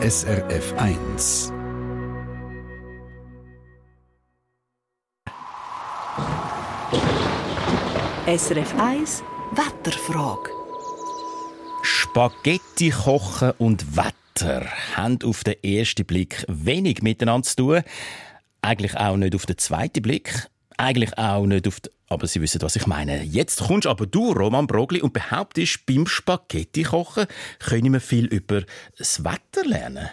SRF 1. SRF 1 Wetterfrage. Spaghetti kochen und Wetter haben auf den ersten Blick wenig miteinander zu tun. Eigentlich auch nicht auf den zweiten Blick. Eigentlich auch nicht auf den aber Sie wissen, was ich meine. Jetzt kommst aber du, Roman Brogli, und behauptest, beim Spaghetti kochen können wir viel über das Wetter lernen.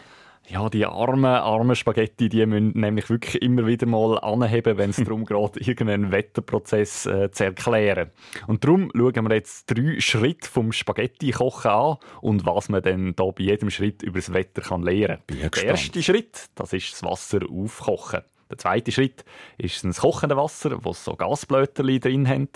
Ja, die armen, armen Spaghetti, die müssen nämlich wirklich immer wieder mal anheben, wenn es darum geht, irgendeinen Wetterprozess äh, zu erklären. Und darum schauen wir jetzt drei Schritte vom Spaghetti-Kochen an und was man dann da bei jedem Schritt über das Wetter kann lernen kann. Der erste Schritt, das ist das Wasser aufkochen. Der zweite Schritt ist das kochende Wasser, wo so Gasblöterli drin haben.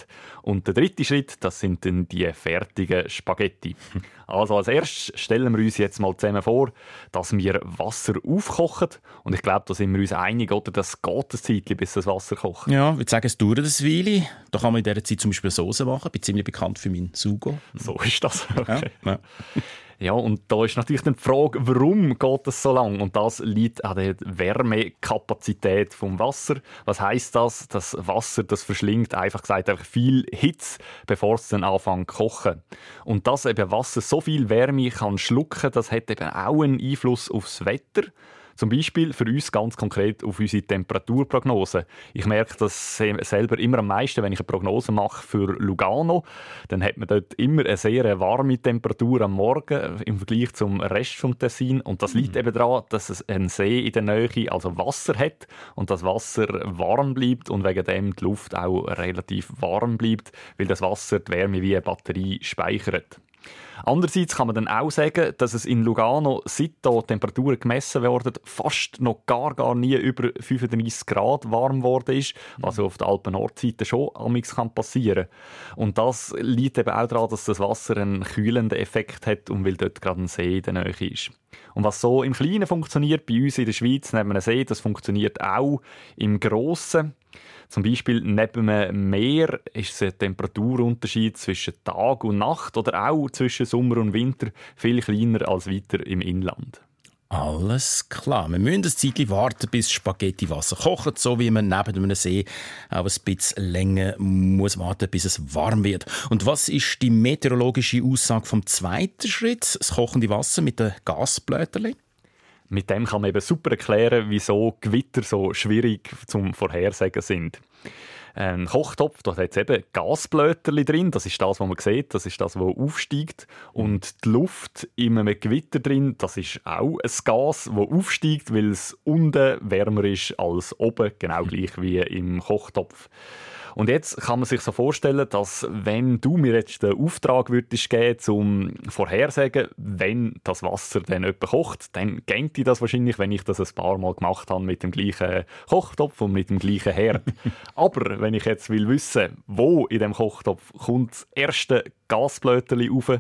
Und der dritte Schritt, das sind dann die fertigen Spaghetti. Also als erstes stellen wir uns jetzt mal zusammen vor, dass wir Wasser aufkochen. Und ich glaube, da sind wir uns einig, oder? Das geht ein Zeitchen, bis das Wasser kocht. Ja, ich würde sagen, es dauert ein Weile. Da kann man in dieser Zeit zum Beispiel Soße machen. Ich bin ziemlich bekannt für meinen Sugo. So ist das. Okay. Ja, ja. Ja, und da ist natürlich dann die Frage, warum geht das so lang? Und das liegt an der Wärmekapazität vom Wasser. Was heißt das? Das Wasser, das verschlingt einfach gesagt einfach viel Hitze, bevor es dann anfängt zu kochen. Und dass eben Wasser so viel Wärme kann schlucken, das hat eben auch einen Einfluss aufs Wetter. Zum Beispiel für uns ganz konkret auf unsere Temperaturprognose. Ich merke das selber immer am meisten, wenn ich eine Prognose mache für Lugano. Dann hat man dort immer eine sehr warme Temperatur am Morgen im Vergleich zum Rest vom Tessin. Und das liegt mhm. eben daran, dass es einen See in der Nähe, also Wasser hat und das Wasser warm bleibt und wegen dem die Luft auch relativ warm bleibt, weil das Wasser die Wärme wie eine Batterie speichert. Andererseits kann man dann auch sagen, dass es in Lugano, seit hier Temperaturen gemessen werden, fast noch gar, gar nie über 35 Grad warm geworden ist, was auf der Alpen-Nordseite schon amigs kann passieren. Und das liegt eben auch daran, dass das Wasser einen kühlenden Effekt hat und weil dort gerade ein See in der Nähe ist. Und was so im Kleinen funktioniert, bei uns in der Schweiz neben einem See, das funktioniert auch im Grossen. Zum Beispiel neben einem Meer ist ein Temperaturunterschied zwischen Tag und Nacht oder auch zwischen Sommer und Winter viel kleiner als weiter im Inland. Alles klar. Wir müssen ein Zeitchen warten, bis Spaghetti Wasser kocht, so wie man neben einem See auch ein bisschen länger muss warten, bis es warm wird. Und was ist die meteorologische Aussage vom zweiten Schritt, das kochende Wasser mit den Gasblätterchen? Mit dem kann man eben super erklären, wieso Gewitter so schwierig zum Vorhersagen sind. Ein Kochtopf, da hat es eben Gasblöterli drin. Das ist das, was man sieht. Das ist das, was aufsteigt. Und die Luft in einem Gewitter drin, das ist auch ein Gas, das aufsteigt, weil es unten wärmer ist als oben. Genau gleich wie im Kochtopf. Und jetzt kann man sich so vorstellen, dass wenn du mir jetzt den Auftrag würdest geben, zum vorhersagen, wenn das Wasser dann etwa kocht, dann gängt dir das wahrscheinlich, wenn ich das ein paar Mal gemacht habe mit dem gleichen Kochtopf und mit dem gleichen Herd. Aber wenn ich jetzt will wissen, wo in dem Kochtopf kommt das erste Gasblöterli rauf, oh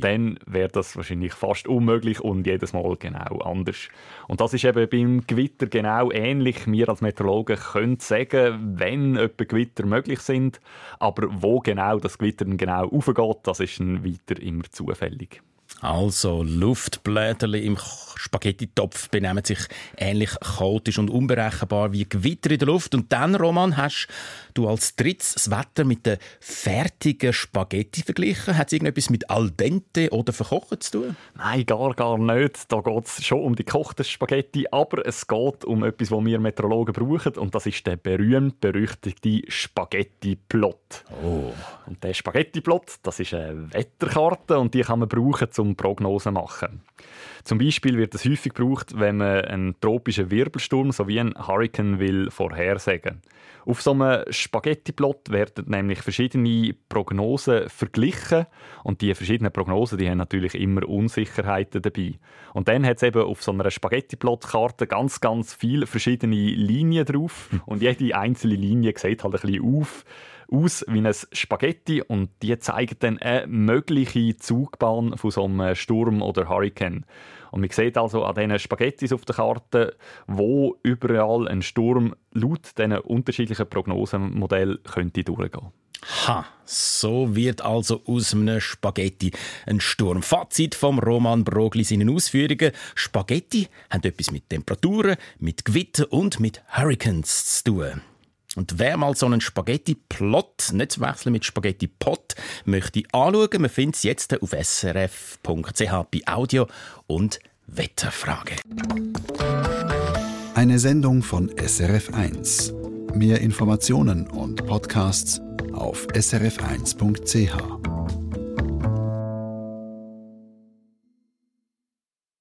dann wäre das wahrscheinlich fast unmöglich und jedes Mal genau anders. Und das ist eben beim Gewitter genau ähnlich. Wir als Meteorologen können sagen, wenn etwa Gewitter möglich sind, aber wo genau das Gewitter genau aufgeht, das ist dann weiter immer zufällig. Also Luftblätter im Spaghetti-Topf benehmen sich ähnlich chaotisch und unberechenbar wie Gewitter in der Luft. Und dann, Roman, hast du als drittes das Wetter mit den fertigen Spaghetti verglichen. Hat es irgendetwas mit al dente oder verkochen zu tun? Nein, gar, gar nicht. Da geht es schon um die gekochten Spaghetti, aber es geht um etwas, was wir Meteorologen brauchen und das ist der berühmt-berüchtigte Spaghetti-Plot. Oh. Und der Spaghetti-Plot, das ist eine Wetterkarte und die kann man brauchen, um Prognosen zu machen. Zum Beispiel wird es häufig gebraucht, wenn man einen tropischen Wirbelsturm sowie einen Hurricane will vorhersagen. Auf so einem Spaghetti-Plot werden nämlich verschiedene Prognosen verglichen und die verschiedenen Prognosen, die haben natürlich immer Unsicherheiten dabei. Und dann hat es eben auf so einer Spaghetti-Plot-Karte ganz, ganz viele verschiedene Linien drauf und jede einzelne Linie sieht halt ein bisschen auf aus wie ein Spaghetti und die zeigen dann eine mögliche Zugbahn von so einem Sturm oder Hurricane. Und man sieht also an diesen Spaghettis auf der Karte, wo überall ein Sturm laut diesen unterschiedlichen Prognosenmodellen könnte durchgehen. Ha, so wird also aus einem Spaghetti ein Sturm. Fazit vom Roman Brogli seinen Ausführungen. Spaghetti haben etwas mit Temperaturen, mit Gewitter und mit Hurricanes zu tun. Und wer mal so einen Spaghetti-Plot, nicht zu wechseln mit Spaghetti-Pot, möchte anschauen, man findet es jetzt auf srf.ch bei Audio und Wetterfrage. Eine Sendung von SRF1. Mehr Informationen und Podcasts auf srf1.ch.